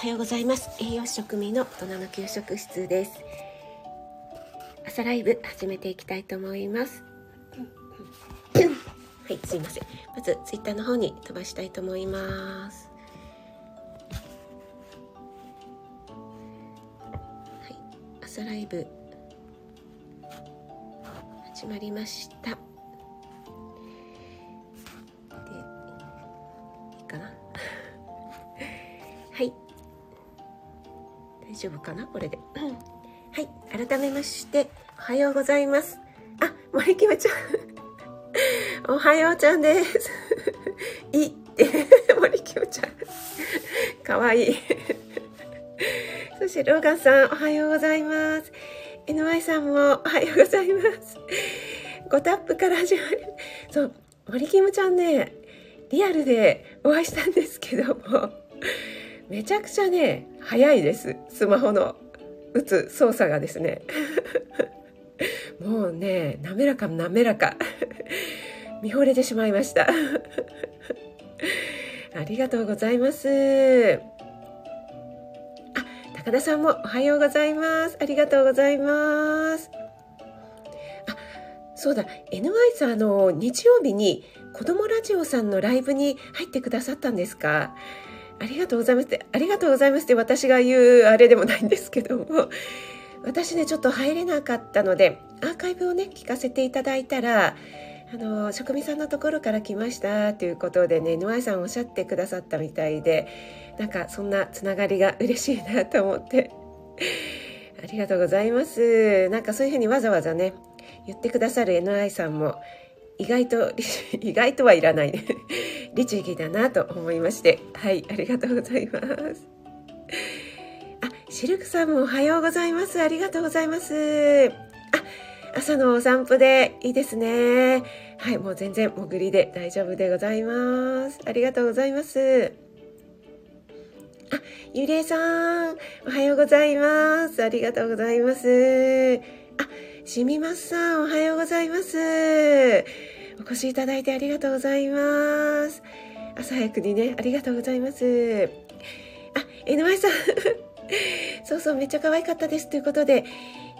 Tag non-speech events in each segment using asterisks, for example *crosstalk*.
おはようございます。栄養食味の大人の給食室です。朝ライブ始めていきたいと思います。*coughs* はいすいません。まずツイッターの方に飛ばしたいと思います。はい朝ライブ始まりました。丈夫かなこれで。*clears throat* はい。改めまして、おはようございます。あ、森キムちゃん。*laughs* おはようちゃんです。*laughs* いいって、*laughs* 森キムちゃん。かわいい。そして、ローガンさん、おはようございます。NY さんも、おはようございます。5タップから始まる。そう、森キムちゃんね、リアルでお会いしたんですけども、めちゃくちゃね早いです。スマホの打つ操作がですね。*laughs* もうね滑らか滑らか。*laughs* 見惚れてしまいました。*laughs* ありがとうございます。あ高田さんもおはようございます。ありがとうございます。あそうだ。NY さんあの日曜日に子供ラジオさんのライブに入ってくださったんですか？ありがとうございますってありがとうございますって私が言うあれでもないんですけども。*laughs* 私ねちょっと入れなかったのでアーカイブをね聞かせていただいたらあの職人さんのところから来ましたということでね NY さんおっしゃってくださったみたいでなんかそんなつながりが嬉しいなと思って。*laughs* ありがとうございます。なんかそういうふうにわざわざね言ってくださる NY さんも意外と *laughs* 意外とはいらないね。律儀だなと思いまして。はいありがとうございます。あシルクさんもおはようございます。ありがとうございます。あ朝のお散歩でいいですね。はいもう全然潜りで大丈夫でございます。ありがとうございます。あ、ゆりえさん、おはようございます。ありがとうございます。あ、しみますさん、おはようございます。お越しいただいてありがとうございます。朝早くにね、ありがとうございます。あ、NY さん。*laughs* そうそう、めっちゃ可愛かったです。ということで、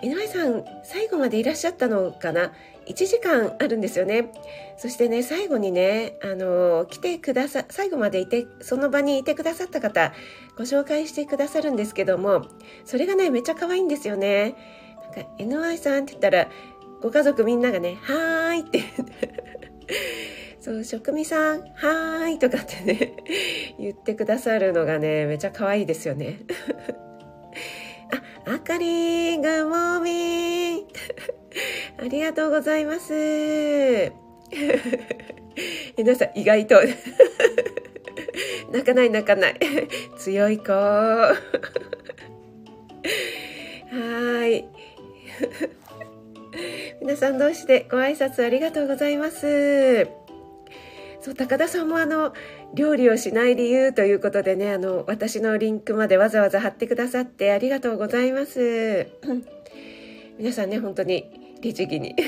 NY さん、最後までいらっしゃったのかな ?1 時間あるんですよね。そしてね、最後にね、あの、来てくださ、最後までいて、その場にいてくださった方、ご紹介してくださるんですけども、それがね、めっちゃ可愛いんですよね。なんか NY さんって言ったらご家族みんながね「はーい」ってそう職味さん「はーい」とかってね言ってくださるのがねめちゃ可愛いですよね。*laughs* ああかりグッモー。ミ *laughs* ンありがとうございます。*laughs* 皆さん意外と。泣かない泣かない。強い子。はい。*laughs* 皆さん同士でご挨拶ありがとうございます。そう高田さんもあの料理をしない理由ということでねあの私のリンクまでわざわざ貼ってくださってありがとうございます。*clears throat* 皆さんね本当に律儀に。*laughs*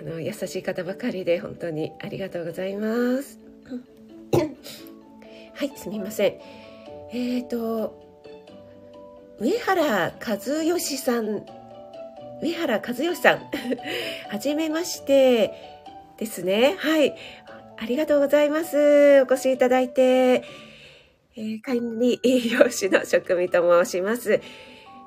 あの優しい方ばかりで本当にありがとうございます。*clears throat* はいすみません。えっ、ー、と上原和義さん上原和義さん。*laughs* はじめまして。ですね。はい。ありがとうございます。お越しいただいて、えー、管理栄養士の職味と申します。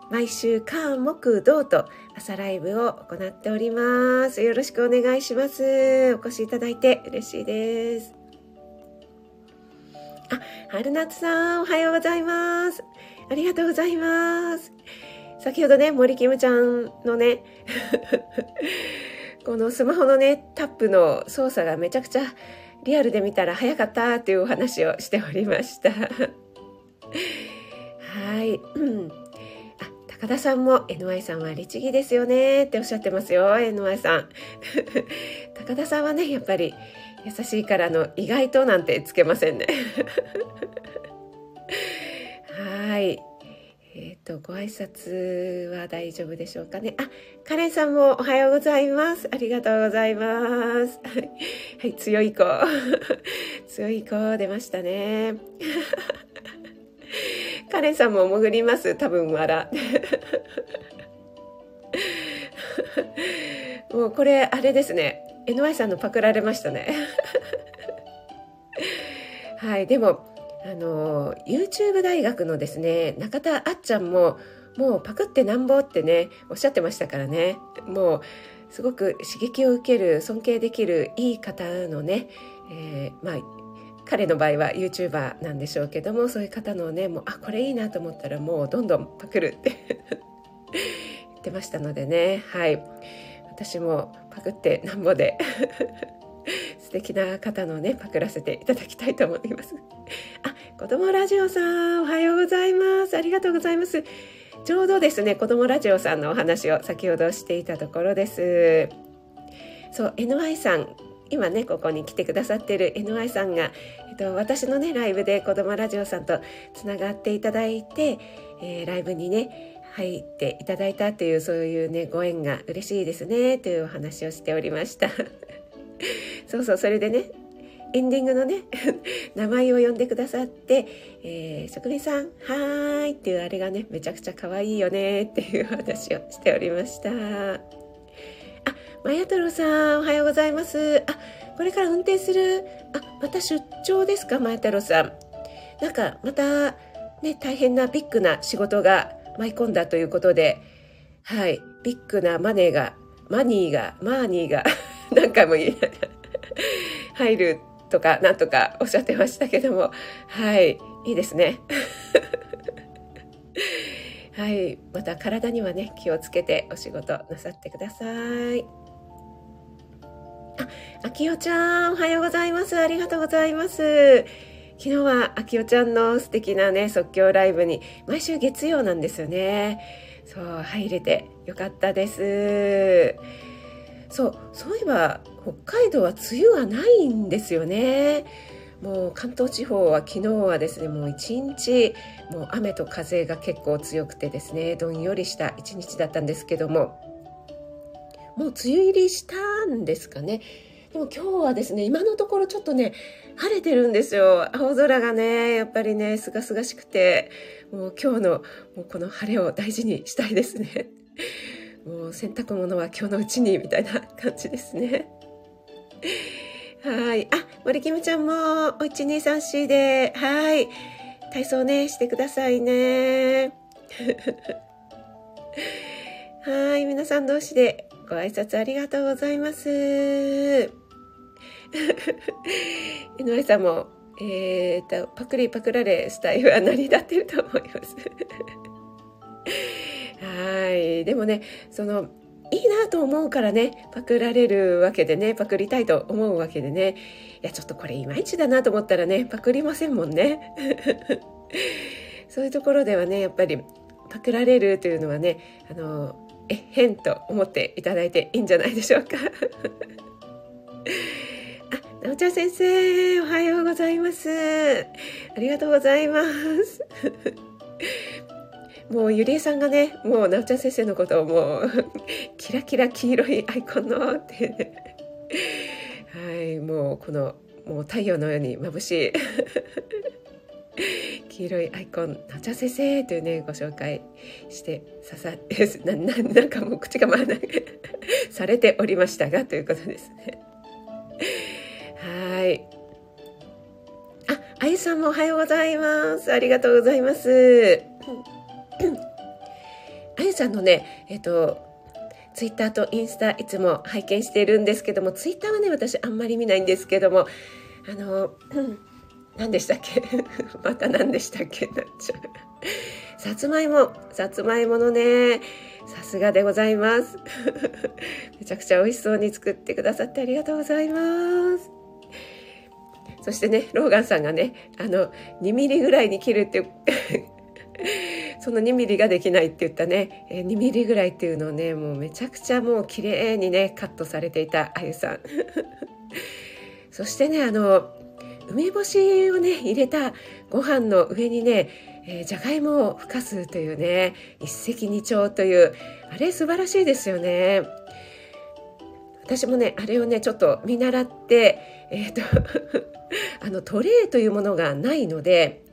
毎週火木土と朝ライブを行っております。よろしくお願いします。お越しいただいて嬉しいです。あ、春夏さんおはようございます。ありがとうございます。先ほどね、森キムちゃんのね、*laughs* このスマホのね、タップの操作がめちゃくちゃリアルで見たら早かったっていうお話をしておりました。はい。うん。あ、高田さんも NY さんは律儀ですよねっておっしゃってますよ、NY さん。*laughs* 高田さんはね、やっぱり優しいからの意外となんてつけませんね。*laughs* はい。えっ、ー、と、ご挨拶は大丈夫でしょうかね。あ、カレンさんもおはようございます。ありがとうございます。はい、強い子。*laughs* 強い子出ましたね。*laughs* カレンさんも潜ります多分わら *laughs* もうこれあれですね NY さんのパクられましたねはいでもあの YouTube 大学のですね中田あっちゃんももうパクってなんぼってねおっしゃってましたからね。もうすごく刺激を受ける尊敬できるいい方のね、えー、まあ彼の場合は YouTuber なんでしょうけどもそういう方のねもうあこれいいなと思ったらもうどんどんパクるって *laughs* 言ってましたのでね。はい。私もパクってなんぼで。*laughs* 素敵な方のねパクらせていただきたいと思います。*laughs* あ子供ラジオさんおはようございます。ありがとうございます。ちょうどですね子供ラジオさんのお話を先ほどしていたところです。そう NY さん今ねここに来てくださっている NY さんが、えっと、私のねライブで子供ラジオさんとつながっていただいて、えー、ライブにね入っていただいたというそういうねご縁が嬉しいですねというお話をしておりました。そうそうそれでねエンディングのね *laughs* 名前を呼んでくださって「えー、職人さんはーい」っていうあれがねめちゃくちゃ可愛いよねっていう話をしておりました。あマヤ太郎さんおはようございます。あこれから運転するあまた出張ですかマヤ太郎さん。なんかまたね大変なビッグな仕事が舞い込んだということで、はい、ビッグなマネーが、マニーが、マーニーが *laughs* 何回も言いながら *laughs* 入るとか、なんとかおっしゃってましたけども、はい、いいですね。*laughs* はい、また体にはね、気をつけてお仕事なさってください。あ、あきおちゃん、おはようございます。ありがとうございます。昨日はあきおちゃんの素敵なね即興ライブに毎週月曜なんですよねそう入れてよかったですそうそういえば北海道は梅雨はないんですよね。もう関東地方は昨日はですねもう一日もう雨と風が結構強くてですねどんよりした一日だったんですけどももう梅雨入りしたんですかね。でも今日はですね今のところちょっとね晴れてるんですよ。青空がねやっぱりねすがすがしくてもう今日のもうこの晴れを大事にしたいですね。もう洗濯物は今日のうちにみたいな感じですね。*laughs* はい。あ森キムちゃんもお1234ではい。体操ねしてくださいね。*laughs* はい。皆さん同士でご挨拶ありがとうございます。*laughs* 井上さんも、えーと、パクリパクられスタイルは成り立ってると思います。はい。でもね、その、いいなと思うからね、パクられるわけでね、パクりたいと思うわけでね、いや、ちょっとこれいまいちだなと思ったらね、パクりませんもんね。*laughs* そういうところではね、やっぱりパクられるというのはね、あの、え、変と思っていただいていいんじゃないでしょうか *laughs* あ。なおちゃん先生、おはようございます。ありがとうございます。もうゆりえさんがね、もうなおちゃん先生のことをもう、*laughs* キラキラ黄色いアイコンのって、ね、はい、もうこの、もう太陽のように眩しい。*laughs* 黄色いアイコン、なおちゃん先生というね、ご紹介してささ、*laughs* な、な、なんかもう口が回らない、されておりましたが、ということですね。はい。あ、あゆさんもおはようございます。ありがとうございます。さんのね、えっと、ツイッターとインスタいつも拝見しているんですけども、ツイッターはね、私あんまり見ないんですけども、あの、*clears throat* 何でしたっけ？また何でしたっけ？なっちゃう。さつまいも、さつまいものね、さすがでございます。*laughs* めちゃくちゃ美味しそうに作ってくださってありがとうございます。そしてね、ローガンさんがね、あの、2ミリぐらいに切るって *laughs* その2ミリができないって言ったね、え2ミリぐらいっていうのをね、もうめちゃくちゃもう綺麗にね、カットされていたあゆさん。*laughs* そしてね、あの、梅干しをね、入れたご飯の上にね、えー、じゃがいもをふかすというね、一石二鳥という、あれ素晴らしいですよね。私もね、あれをね、ちょっと見習って、えっ、ー、とあのトレーというものがないので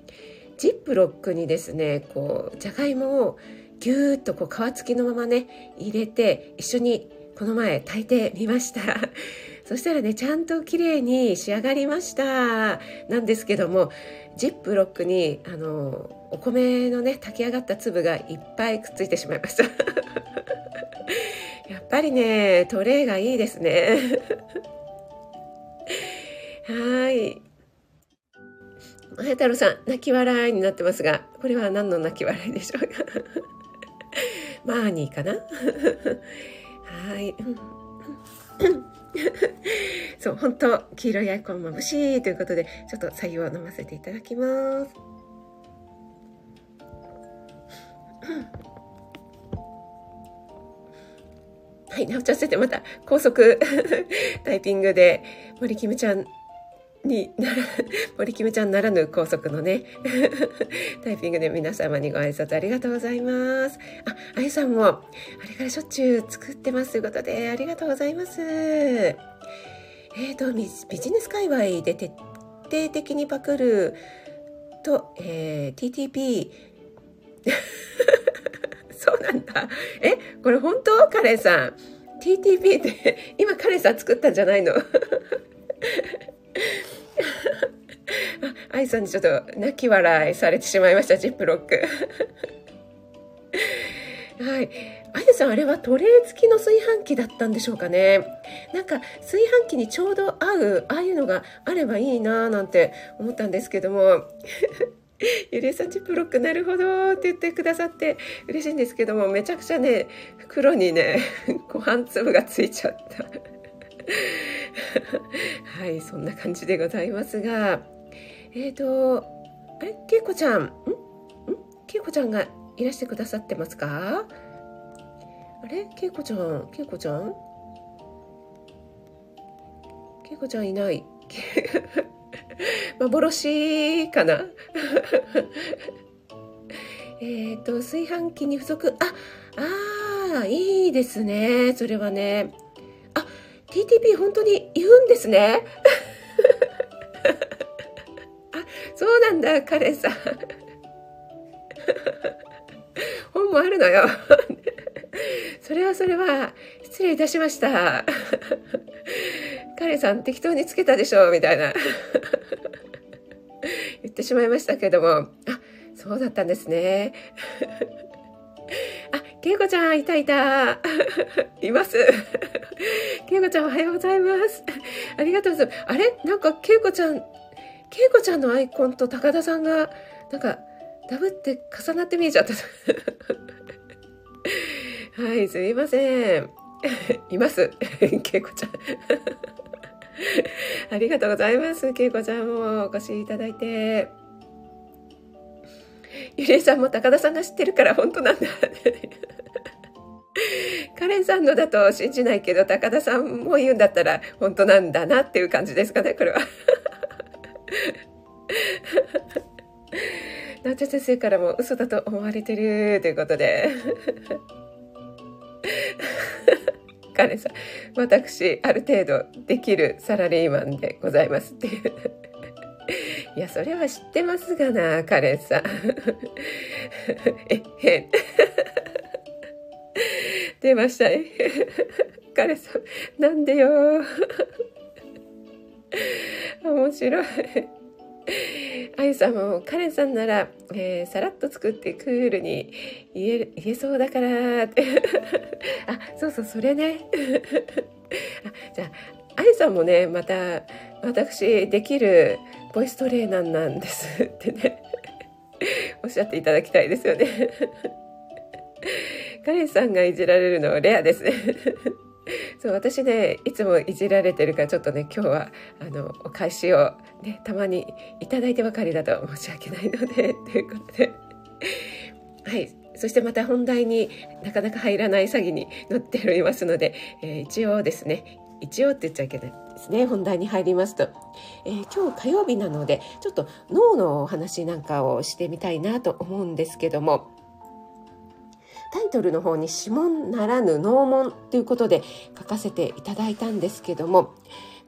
ジップロックにですねこうじゃがいもをぎゅーっとこう皮付きのままね入れて一緒にこの前炊いてみました。*laughs* そしたらねちゃんと綺麗に仕上がりました。なんですけどもジップロックにあのお米のね炊き上がった粒がいっぱいくっついてしまいました *laughs* やっぱりねトレーがいいですね。は *laughs* い前太郎さん泣き笑いになってますがこれは何の泣き笑いでしょうか？*laughs* マーニーかな？*laughs* はい。*laughs* そう本当黄色いアイコン眩しいということでちょっと左右を飲ませていただきます。*coughs* はい、なおちゃん先生また高速タイピングで森キムちゃんになら、*laughs* 森キムちゃんならぬ高速のね、*laughs* タイピングで皆様にご挨拶ありがとうございます。あ、あゆさんも、あれからしょっちゅう作ってますということで、ありがとうございます。えっ、ー、とビ、ジネス界隈で徹底的にパクると、えー、TTP、*laughs* そうなんだ。え、これ本当？カレンさん。TTP って今カレンさん作ったんじゃないの？愛さんにちょっと泣き笑いされてしまいました、ジップロック。*laughs* はい。あゆさん、あれはトレー付きの炊飯器だったんでしょうかね。なんか、炊飯器にちょうど合う、ああいうのがあればいいなぁなんて思ったんですけども。*laughs* ゆりえさん、ジップロックなるほどって言ってくださって嬉しいんですけども、めちゃくちゃね、袋にね、*laughs* ご飯粒がついちゃった。はい、そんな感じでございますが、えっ、ー、と、あれ、けいこちゃん、ん？ん？けいこちゃんがいらしてくださってますか？あれ？けいこちゃん、けいこちゃん？けいこちゃんいない。幻かな？*laughs* えっと、炊飯器に付属、あ、ああ、いいですね。それはね。あ TTP 本当に言うんですね。そうなんだ、カレンさん。*laughs* 本もあるのよ。*laughs* それはそれは、失礼いたしました。カレンさん適当につけたでしょう、みたいな。*laughs* 言ってしまいましたけども、あ、そうだったんですね。あ、けいこちゃん、いたいた。います。けいこちゃん、おはようございます。ありがとうございます。あれ？なんか、けいこちゃん、けいこちゃんのアイコンと高田さんが、なんか、ダブって重なって見えちゃった。*laughs* はい、すみません。*laughs* います。*laughs* けいこちゃん。ありがとうございます。けいこちゃんもお越しいただいて。ゆりえさんも高田さんが知ってるから本当なんだ。カレンさんのだと信じないけど、高田さんも言うんだったら本当なんだなっていう感じですかね、これは。なちゃ先生からも嘘だと思われてるということで。カレンさん、私、ある程度できるサラリーマンでございますっていう。いや、それは知ってますがな、カレンさん。え、へん。出ましたね。彼さん、なんでよ。*laughs* 面白い。あゆさんもカレンさんなら、えー、さらっと作ってクールに言え言えそうだからって。*laughs* あそうそうそれね。*laughs* あじゃああゆさんもねまた私できるボイストレーナーなんですってね。おっしゃっていただきたいですよね。カレンさんがいじられるのはレアです。ねそう私ねいつもいじられてるからちょっとね今日はあのお返しをねたまにいただいてばかりだと申し訳ないので *laughs* ということで。はい。そしてまた本題になかなか入らない詐欺に乗っておりますので、えー、一応ですね一応って言っちゃいけないですね本題に入りますと、えー、今日火曜日なのでちょっと脳のお話なんかをしてみたいなと思うんですけどもタイトルの方に指紋ならぬ脳門ということで書かせていただいたんですけども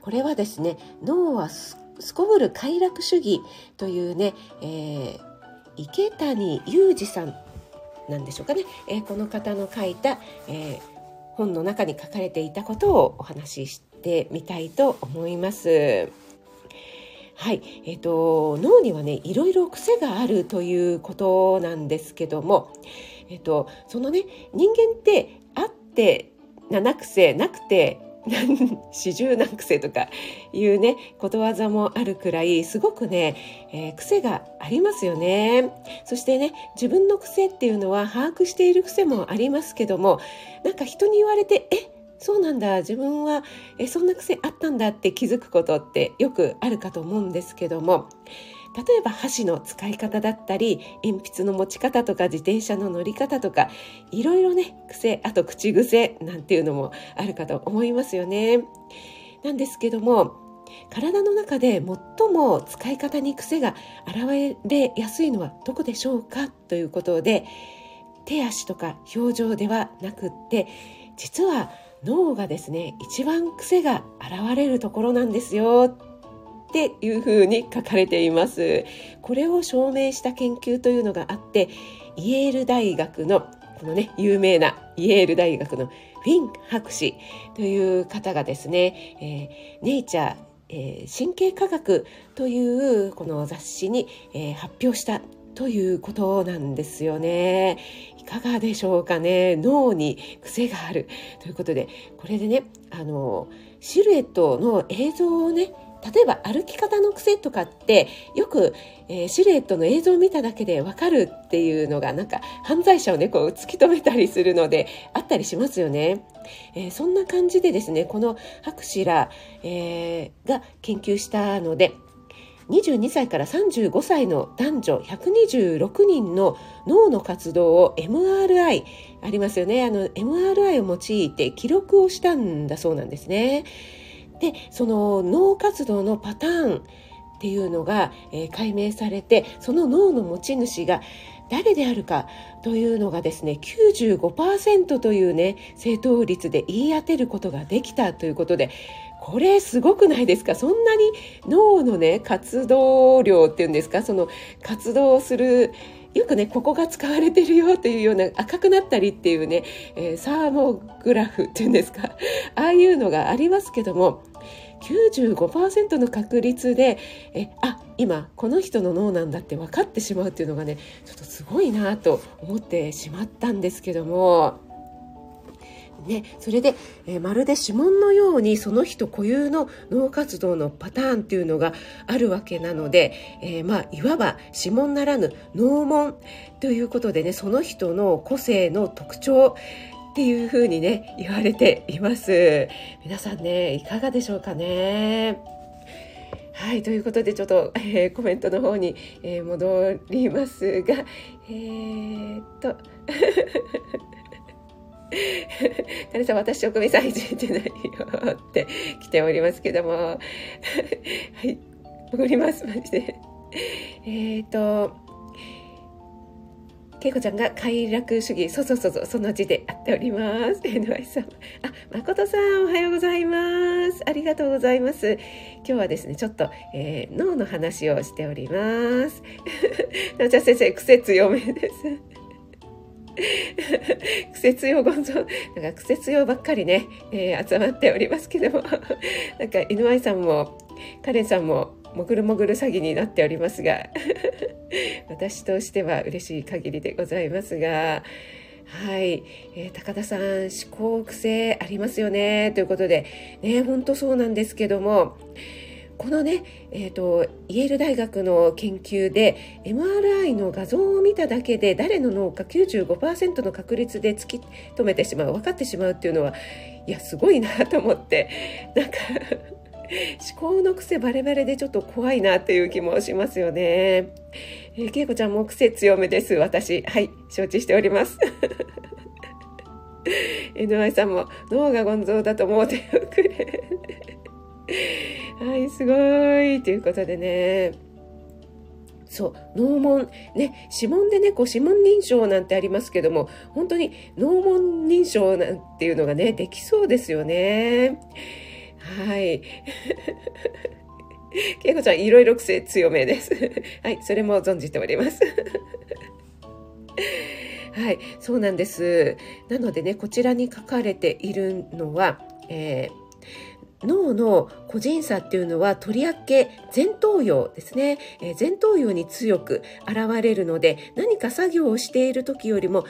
これはですね脳はすこぶる快楽主義というね、えー、池谷裕二さんなんでしょうかね、えー、この方の書いた、えー、本の中に書かれていたことをお話ししてみたいと思います。はい、えっ、ー、と脳にはねいろいろ癖があるということなんですけども、えっ、とそのね人間ってあって7癖なくて *laughs* 四十何癖とかいうねことわざもあるくらいすごくね、えー、癖がありますよね。そしてね自分の癖っていうのは把握している癖もありますけどもなんか人に言われてえそうなんだ自分はえそんな癖あったんだって気づくことってよくあるかと思うんですけども例えば箸の使い方だったり鉛筆の持ち方とか自転車の乗り方とかいろいろね癖あと口癖なんていうのもあるかと思いますよね。なんですけども体の中で最も使い方に癖が現れやすいのはどこでしょうかということで手足とか表情ではなくって実は脳がですね一番癖が現れるところなんですよっていうふうに書かれていますこれを証明した研究というのがあってイェール大学のこのね有名なイェール大学のフィン博士という方がですね、えー、ネイチャー、えー、神経科学というこの雑誌に、えー、発表したということなんですよね。いかがでしょうかね脳に癖があるということでこれでねあのシルエットの映像をね例えば歩き方の癖とかってよく、えー、シルエットの映像を見ただけでわかるっていうのがなんか犯罪者をねこう突き止めたりするのであったりしますよね。えー、そんな感じでですねこの博士ら、えー、が研究したので22歳から35歳の男女126人の脳の活動を MRI ありますよねあの MRI を用いて記録をしたんだそうなんですね。でその脳活動のパターンっていうのが、えー、解明されてその脳の持ち主が誰であるかというのがですね95%というね正答率で言い当てることができたということでこれすごくないですか？そんなに脳のね活動量っていうんですか？その活動するよくねここが使われてるよっていうような赤くなったりっていうね、えー、サーモグラフっていうんですか？ああいうのがありますけども95%の確率でえあ今この人の脳なんだって分かってしまうっていうのがねちょっとすごいなと思ってしまったんですけども。ね、それで、えー、まるで指紋のようにその人固有の脳活動のパターンっていうのがあるわけなので、えー、まあ、いわば指紋ならぬ脳紋ということでねその人の個性の特徴ていうふうにね言われています皆さんねいかがでしょうかね？はいということでちょっと、えー、コメントの方に、えー、戻りますがえー、っと *laughs* カネさん、私、職味さんいじってないよって来ておりますけども。*laughs* はい、戻ります、マジで。えっ、と、けいこちゃんが快楽主義、そうそうそうそう、その字であっております。*laughs* NY さん。あ、誠さん、おはようございます。ありがとうございます。今日はですね、ちょっと、えー、脳の話をしております。*laughs* なちゃ先生、癖強めです。癖強ゴンゾなんか癖強ばっかりね、えー、集まっておりますけども *laughs* なんか犬愛さんもカレンさんももぐるもぐる詐欺になっておりますが *laughs* 私としては嬉しい限りでございますがはい、えー、高田さん思考癖ありますよねということでね本当そうなんですけどもこのね、えーと、イェール大学の研究で MRI の画像を見ただけで誰の脳か95%の確率で突き止めてしまう分かってしまうっていうのはいやすごいなと思ってなんか思考の癖バレバレでちょっと怖いなっていう気もしますよね。えー、けいこちゃんも癖強めです私はい承知しております。*laughs* NY さんも脳がゴンゾーだと思うておくれ。*laughs* はい、すごいということでね。そう脳門ね指紋でねこう指紋認証なんてありますけども本当に脳門認証なんていうのがねできそうですよねはいけいこちゃん、いろいろ癖強めです。はい、それも存じております。はい、そうなんです。なのでね、こちらに書かれているのは、えー脳の個人差っていうのはとりわけ前頭葉ですね、えー、前頭葉に強く現れるので何か作業をしている時よりも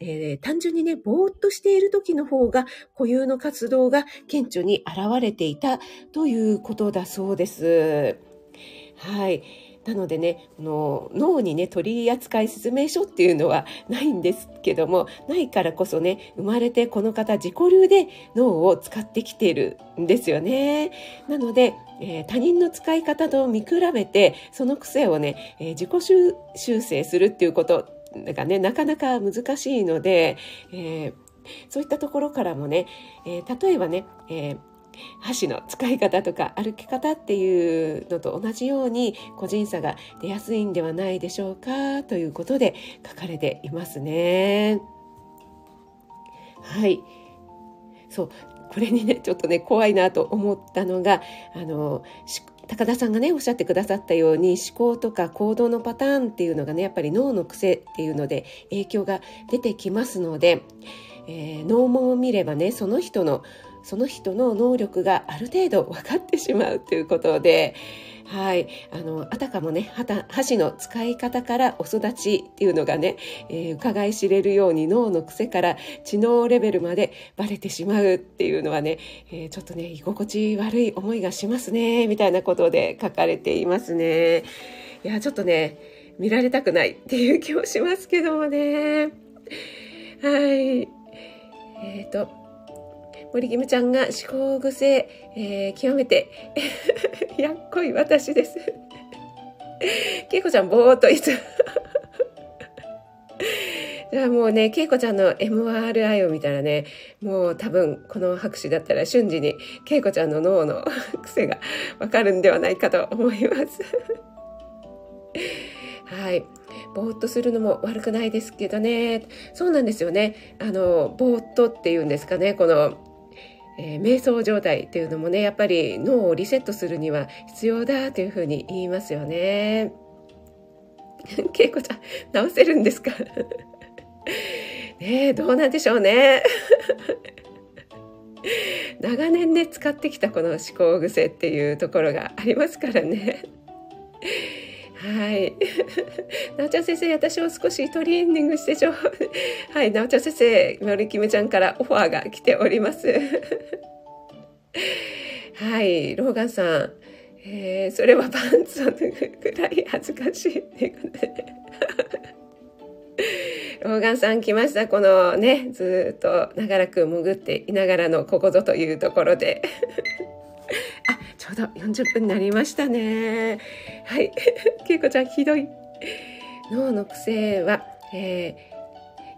えー、単純にね、ぼーっとしている時の方が固有の活動が顕著に現れていたということだそうです。はい。なのでね、の脳にね、取り扱い説明書っていうのはないんですけども、ないからこそね、生まれてこの方自己流で脳を使ってきているんですよね。なので、えー、他人の使い方と見比べて、その癖をね、えー、自己修正するっていうことがね、なかなか難しいので、えー、そういったところからもね、え例えばね、え箸の使い方とか歩き方っていうのと同じように個人差が出やすいんではないでしょうかということで書かれていますね。はい。そう。これにね、ちょっとね、怖いなと思ったのが、あの、高田さんがねおっしゃってくださったように思考とか行動のパターンっていうのがねやっぱり脳の癖っていうので影響が出てきますので、えー、脳門を見ればねその人のその人の能力がある程度分かってしまうということで、はい。あの、あたかもね、箸の使い方からお育ちっていうのがね、えー、伺い知れるように脳の癖から知能レベルまでバレてしまうっていうのはね、えー、ちょっとね、居心地悪い思いがしますね、みたいなことで書かれていますね。いや、ちょっとね、見られたくないっていう気もしますけどもね。はい。えっ、ー、と、森キムちゃんが思考癖、えー、極めて *laughs* やっこい私です。けいこちゃんぼーっといつ *laughs* じゃあもうね、けいこちゃんの MRI を見たらね、もう多分この拍手だったら瞬時にけいこちゃんの脳の *laughs* 癖がわかるんではないかと思います。はい。ぼーっとするのも悪くないですけどね。そうなんですよね。あの、ぼーっとっていうんですかね。この、えー、瞑想状態っていうのもねやっぱり脳をリセットするには必要だというふうに言いますよね。けいこちゃん直せるんですか？*laughs* ねどうなんでしょうね。*laughs* 長年ね使ってきたこの思考癖っていうところがありますからね。はい。なおちゃん先生、私を少しトレーニングしてちょう。*laughs* はい、なおちゃん先生、森キムちゃんからオファーが来ております。*laughs* はい、ローガンさん。えー、それはパンツを脱ぐくらい恥ずかしいってことで。*laughs* ローガンさん来ました。このね、ずっと長らく潜っていながらのここぞというところで。あ、ちょうど40分になりましたね。はい。*laughs* けいこちゃん、ひどい。脳の癖は、え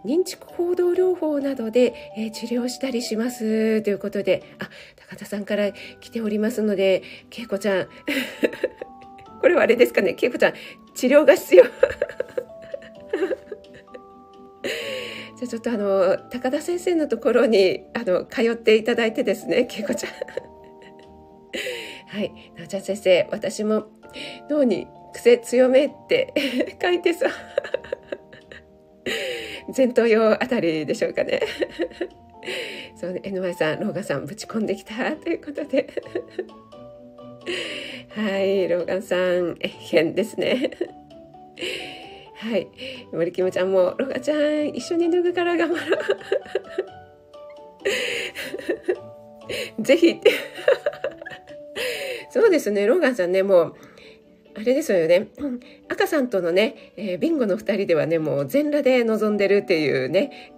ー、認知行動療法などで、えー、治療したりしますということで、あ、高田さんから来ておりますので、けいこちゃん、*laughs* これはあれですかね、けいこちゃん、治療が必要。*laughs* じゃあちょっとあの、高田先生のところに、あの、通っていただいてですね、けいこちゃん。*laughs* はい。なおちゃん先生、私も脳に癖強めって *laughs* 書いてさ。*laughs* 前頭葉あたりでしょうかね。そうね、NY さん、ローガンさんぶち込んできたということで。はい、ローガンさん、え変ですね。はい、森キムちゃんも、ローガちゃん、一緒に脱ぐから頑張ろう。ぜひって。*laughs* そうですね、ローガンさんね、もう、あれですよね、*clears throat* 赤さんとのね、えー、ビンゴの2人ではね、もう全裸で臨んでるっていうね、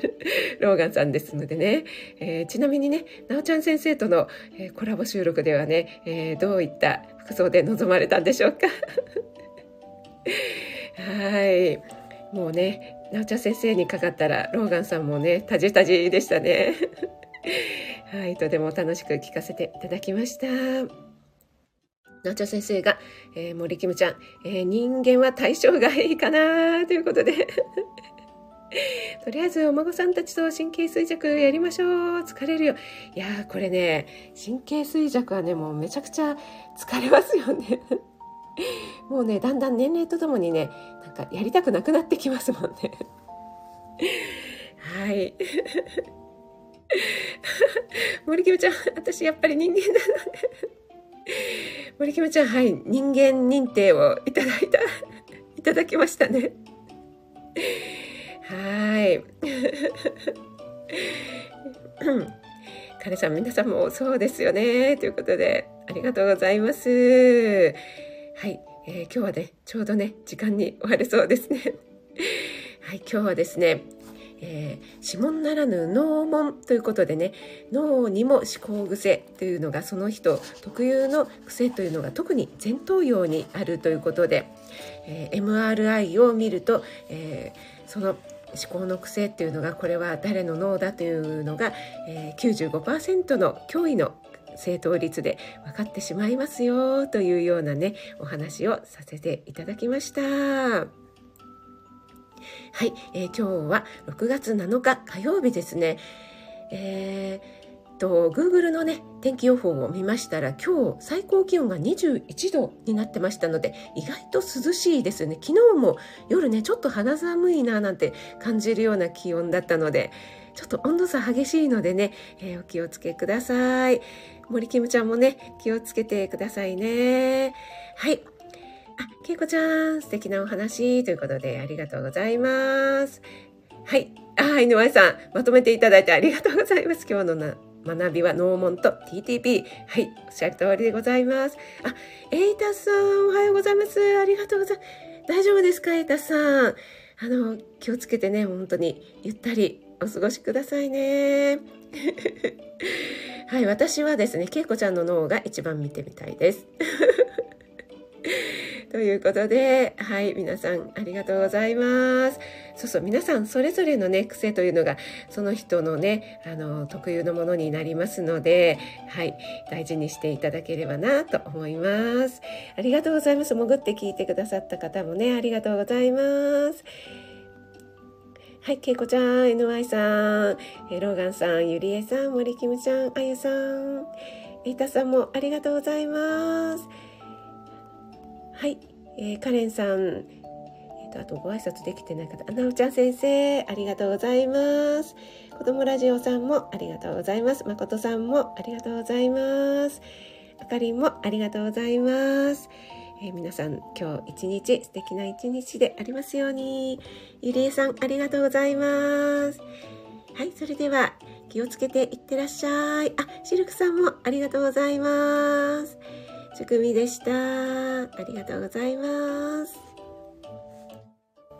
*laughs* ローガンさんですのでね、えー、ちなみにね、なおちゃん先生との、えー、コラボ収録ではね、えどういった服装で臨まれたんでしょうか。*laughs* はい。もうね、なおちゃん先生にかかったら、ローガンさんもね、タジタジでしたね。はい、とても楽しく聞かせていただきました。なおちゃ先生が、えー、森キムちゃん、えー、人間は対象がいいかなということで *laughs* とりあえずお孫さんたちと神経衰弱やりましょう。疲れるよ。いやー、これね、神経衰弱はね、もうめちゃくちゃ疲れますよね。*laughs* もうね、だんだん年齢とともにね、なんかやりたくなくなってきますもんね。*laughs* はい。*laughs* 森キムちゃん、私やっぱり人間なので森キムちゃん、はい、人間認定をいただいた、*laughs* いただきましたね。はい。*laughs* 彼さん、皆さんもそうですよね。ということで、ありがとうございます。はい、えー、今日はね、ちょうどね、時間に終われそうですね。はい、今日はですね、えー、指紋ならぬ脳門ということでね脳にも思考癖というのがその人特有の癖というのが特に前頭葉にあるということで、えー、MRI を見ると、えー、その思考の癖っていうのがこれは誰の脳だというのが、えー、95%の驚異の正答率で分かってしまいますよというようなねお話をさせていただきました。はい、えー、今日は6月7日火曜日ですね。えー、と Google のね天気予報を見ましたら今日最高気温が21度になってましたので意外と涼しいですね。昨日も夜ねちょっと肌寒いななんて感じるような気温だったのでちょっと温度差激しいのでね、えー、お気をつけください。森キムちゃんもね気をつけてくださいね。はい。あ、けいこちゃん、素敵なお話ということでありがとうございます。はい。あ、井上さん、まとめていただいてありがとうございます。今日のな学びは脳門と TTP。はい。おっしゃる通りでございます。あ、エイタさん、おはようございます。ありがとうございます。大丈夫ですか、エイタさん？あの、気をつけてね、本当にゆったりお過ごしくださいね。*laughs* はい、私はですね、けいこちゃんの脳が一番見てみたいです。ということで、はい、皆さんありがとうございます。そうそう、皆さんそれぞれのね、癖というのが、その人のね、あの、特有のものになりますので、はい、大事にしていただければなと思います。ありがとうございます。潜って聞いてくださった方もね、ありがとうございます。はい、けいこちゃん、NY さん、えローガンさん、ゆりえさん、森キムちゃん、あゆさん、いたさんもありがとうございます。はい、えー、カレンさん、えーと、あとご挨拶できてない方、なおちゃん先生、ありがとうございます。子供ラジオさんもありがとうございます。まことさんもありがとうございます。あかりんもありがとうございます。えー、皆さん今日一日素敵な一日でありますように。ゆりえさんありがとうございます。はい、それでは気をつけていってらっしゃい。あ、シルクさんもありがとうございます。仕組みでした。ありがとうございます。